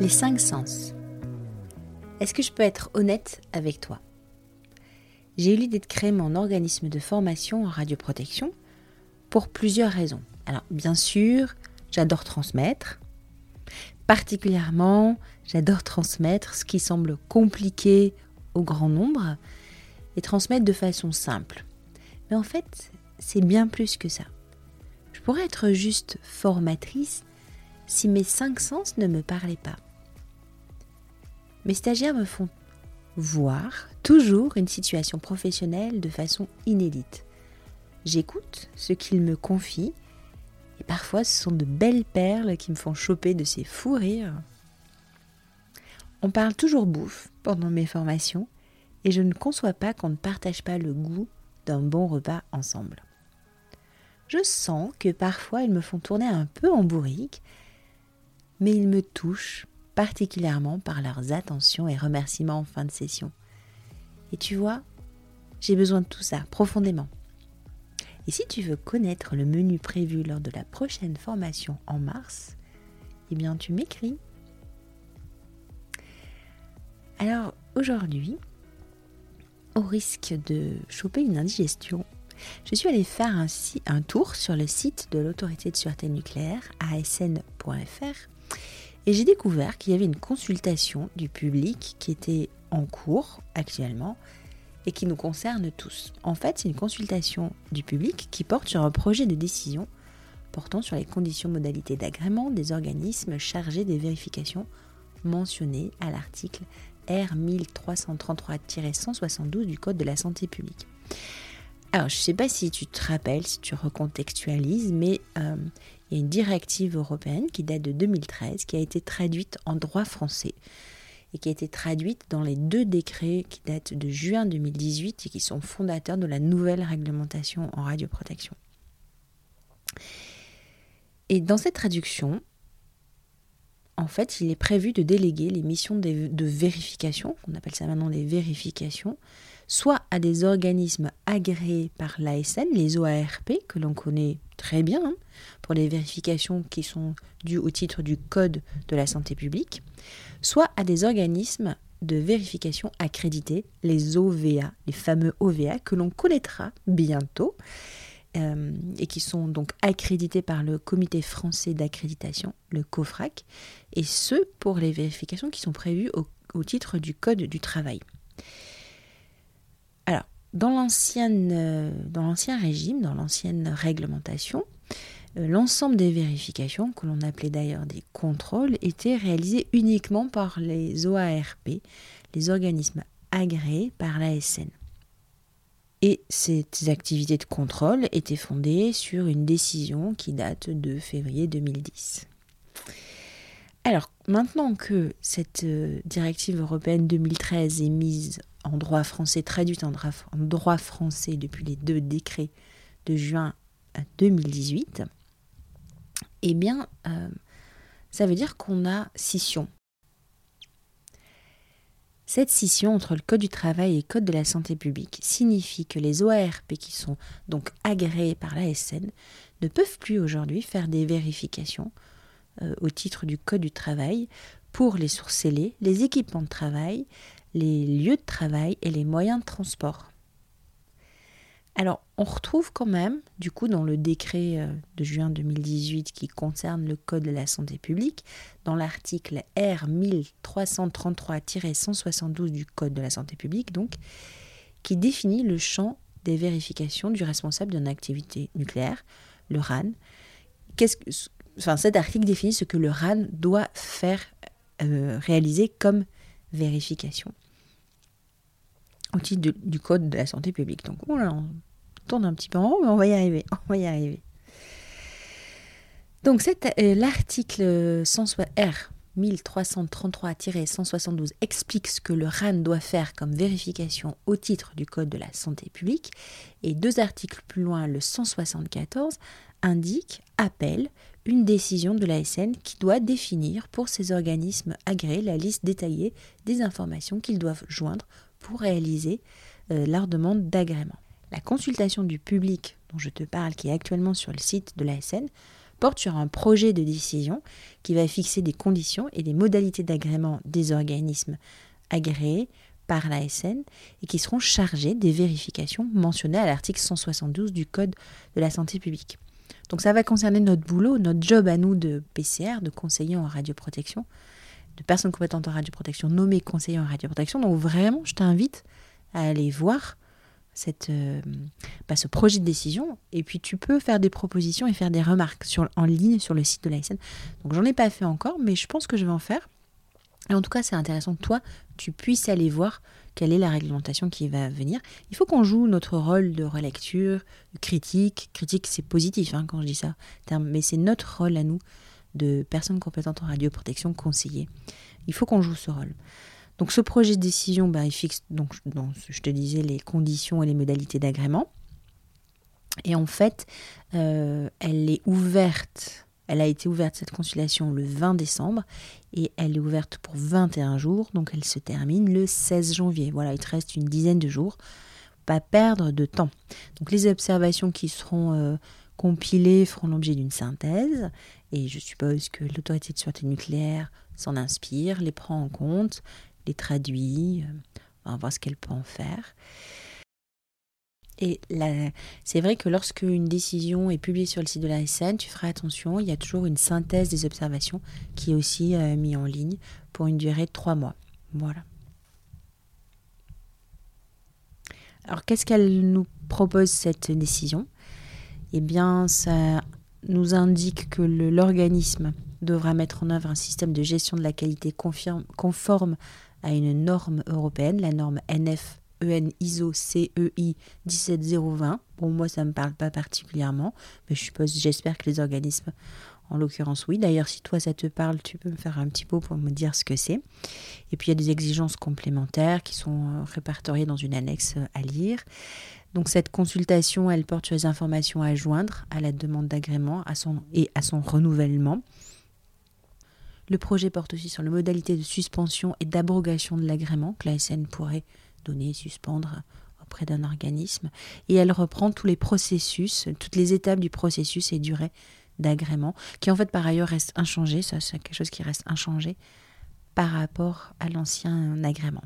Les cinq sens. Est-ce que je peux être honnête avec toi? J'ai eu l'idée de créer mon organisme de formation en radioprotection pour plusieurs raisons. Alors, bien sûr, j'adore transmettre. Particulièrement, j'adore transmettre ce qui semble compliqué au grand nombre et transmettre de façon simple. Mais en fait, c'est bien plus que ça. Je pourrais être juste formatrice si mes cinq sens ne me parlaient pas. Mes stagiaires me font voir toujours une situation professionnelle de façon inédite. J'écoute ce qu'ils me confient et parfois ce sont de belles perles qui me font choper de ces fous rires. On parle toujours bouffe pendant mes formations et je ne conçois pas qu'on ne partage pas le goût d'un bon repas ensemble. Je sens que parfois ils me font tourner un peu en bourrique, mais ils me touchent particulièrement par leurs attentions et remerciements en fin de session. Et tu vois, j'ai besoin de tout ça profondément. Et si tu veux connaître le menu prévu lors de la prochaine formation en mars, eh bien tu m'écris. Alors aujourd'hui, au risque de choper une indigestion, je suis allée faire un, un tour sur le site de l'autorité de sûreté nucléaire, asn.fr, et j'ai découvert qu'il y avait une consultation du public qui était en cours actuellement et qui nous concerne tous. En fait, c'est une consultation du public qui porte sur un projet de décision portant sur les conditions modalités d'agrément des organismes chargés des vérifications mentionnées à l'article R 1333-172 du Code de la santé publique. Alors, je ne sais pas si tu te rappelles, si tu recontextualises, mais euh, il y a une directive européenne qui date de 2013, qui a été traduite en droit français et qui a été traduite dans les deux décrets qui datent de juin 2018 et qui sont fondateurs de la nouvelle réglementation en radioprotection. Et dans cette traduction, en fait, il est prévu de déléguer les missions de vérification, on appelle ça maintenant les vérifications, soit à des organismes agréés par l'ASN, les OARP, que l'on connaît très bien, hein, pour les vérifications qui sont dues au titre du Code de la santé publique, soit à des organismes de vérification accrédités, les OVA, les fameux OVA que l'on connaîtra bientôt, euh, et qui sont donc accrédités par le Comité français d'accréditation, le COFRAC, et ce pour les vérifications qui sont prévues au titre du Code du travail. Euh, dans l'ancien régime, dans l'ancienne réglementation, euh, l'ensemble des vérifications, que l'on appelait d'ailleurs des contrôles, étaient réalisés uniquement par les OARP, les organismes agréés par l'ASN. Et ces activités de contrôle étaient fondées sur une décision qui date de février 2010. Alors, maintenant que cette euh, directive européenne 2013 est mise en droit français, traduite en droit, français depuis les deux décrets de juin 2018, eh bien, euh, ça veut dire qu'on a scission. Cette scission entre le Code du travail et le Code de la santé publique signifie que les OARP qui sont donc agréés par l'ASN ne peuvent plus aujourd'hui faire des vérifications euh, au titre du Code du travail pour les sources scellées, les équipements de travail, les lieux de travail et les moyens de transport. Alors, on retrouve quand même, du coup, dans le décret euh, de juin 2018 qui concerne le Code de la santé publique, dans l'article R 1333-172 du Code de la santé publique, donc, qui définit le champ des vérifications du responsable d'une activité nucléaire, le RAN. Cet article définit ce que le RAN doit faire euh, réaliser comme vérification au titre du Code de la santé publique. Donc on tourne un petit peu en rond, mais on va y arriver. On va y arriver. Donc euh, l'article R 1333-172 explique ce que le RAN doit faire comme vérification au titre du Code de la santé publique et deux articles plus loin, le 174, indique, appelle une décision de l'ASN qui doit définir pour ces organismes agréés la liste détaillée des informations qu'ils doivent joindre pour réaliser euh, leur demande d'agrément. La consultation du public dont je te parle, qui est actuellement sur le site de l'ASN, porte sur un projet de décision qui va fixer des conditions et des modalités d'agrément des organismes agréés par l'ASN et qui seront chargés des vérifications mentionnées à l'article 172 du Code de la santé publique. Donc ça va concerner notre boulot, notre job à nous de PCR, de conseillers en radioprotection, de personnes compétentes en radioprotection nommées conseillers en radioprotection. Donc vraiment, je t'invite à aller voir euh, bah, ce projet de décision et puis tu peux faire des propositions et faire des remarques en ligne sur le site de l'ASN. Donc j'en ai pas fait encore, mais je pense que je vais en faire. Et en tout cas, c'est intéressant que toi, tu puisses aller voir quelle est la réglementation qui va venir. Il faut qu'on joue notre rôle de relecture, critique. Critique, c'est positif hein, quand je dis ça, mais c'est notre rôle à nous de personnes compétentes en radioprotection, conseillers. Il faut qu'on joue ce rôle. Donc ce projet de décision, bah, il fixe, donc, je te disais, les conditions et les modalités d'agrément. Et en fait, euh, elle est ouverte, elle a été ouverte cette consultation le 20 décembre et elle est ouverte pour 21 jours, donc elle se termine le 16 janvier. Voilà, il te reste une dizaine de jours, pas perdre de temps. Donc les observations qui seront euh, compilées feront l'objet d'une synthèse et je suppose que l'autorité de sûreté nucléaire s'en inspire, les prend en compte, les traduit, euh, on va voir ce qu'elle peut en faire. Et c'est vrai que lorsque une décision est publiée sur le site de la SN, tu feras attention, il y a toujours une synthèse des observations qui est aussi euh, mise en ligne pour une durée de trois mois. Voilà. Alors qu'est-ce qu'elle nous propose cette décision? Eh bien, ça nous indique que l'organisme devra mettre en œuvre un système de gestion de la qualité conforme à une norme européenne, la norme NF EN ISO CEI 17020. Bon, moi, ça ne me parle pas particulièrement, mais j'espère que les organismes, en l'occurrence, oui. D'ailleurs, si toi, ça te parle, tu peux me faire un petit mot pour me dire ce que c'est. Et puis, il y a des exigences complémentaires qui sont euh, répertoriées dans une annexe euh, à lire. Donc, cette consultation, elle porte sur les informations à joindre à la demande d'agrément et à son renouvellement. Le projet porte aussi sur les modalités de suspension et d'abrogation de l'agrément que la SN pourrait donner, suspendre auprès d'un organisme. Et elle reprend tous les processus, toutes les étapes du processus et durée d'agrément, qui en fait par ailleurs reste inchangé, ça c'est quelque chose qui reste inchangé par rapport à l'ancien agrément.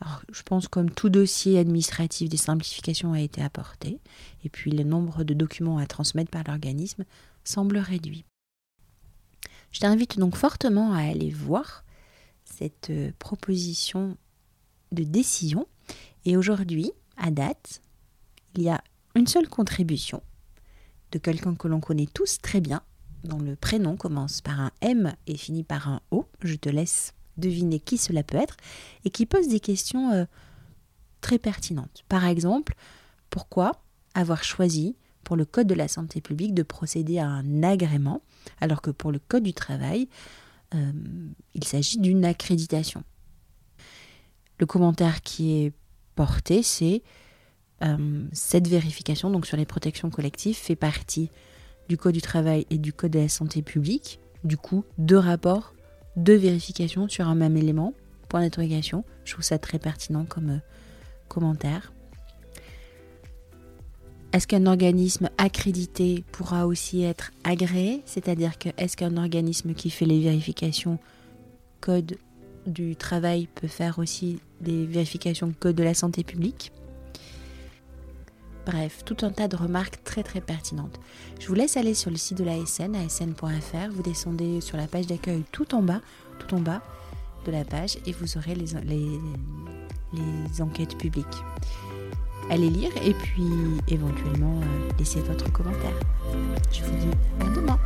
Alors, je pense comme tout dossier administratif, des simplifications ont été apportées, et puis le nombre de documents à transmettre par l'organisme semble réduit. Je t'invite donc fortement à aller voir cette euh, proposition de décision. Et aujourd'hui, à date, il y a une seule contribution de quelqu'un que l'on connaît tous très bien, dont le prénom commence par un M et finit par un O. Je te laisse deviner qui cela peut être et qui pose des questions euh, très pertinentes. Par exemple, pourquoi avoir choisi pour le Code de la santé publique de procéder à un agrément, alors que pour le Code du travail, euh, il s'agit d'une accréditation? Le commentaire qui est porté, c'est euh, cette vérification, donc sur les protections collectives, fait partie du Code du travail et du Code de la santé publique. Du coup, deux rapports, deux vérifications sur un même élément. Point d'interrogation. Je trouve ça très pertinent comme euh, commentaire. Est-ce qu'un organisme accrédité pourra aussi être agréé? C'est-à-dire que est-ce qu'un organisme qui fait les vérifications code du travail peut faire aussi des vérifications code de la santé publique? Bref, tout un tas de remarques très très pertinentes. Je vous laisse aller sur le site de l'ASN, asn.fr. Vous descendez sur la page d'accueil tout en bas, tout en bas de la page et vous aurez les, les, enquêtes publiques allez lire et puis éventuellement euh, laissez votre commentaire. Je vous dis à demain.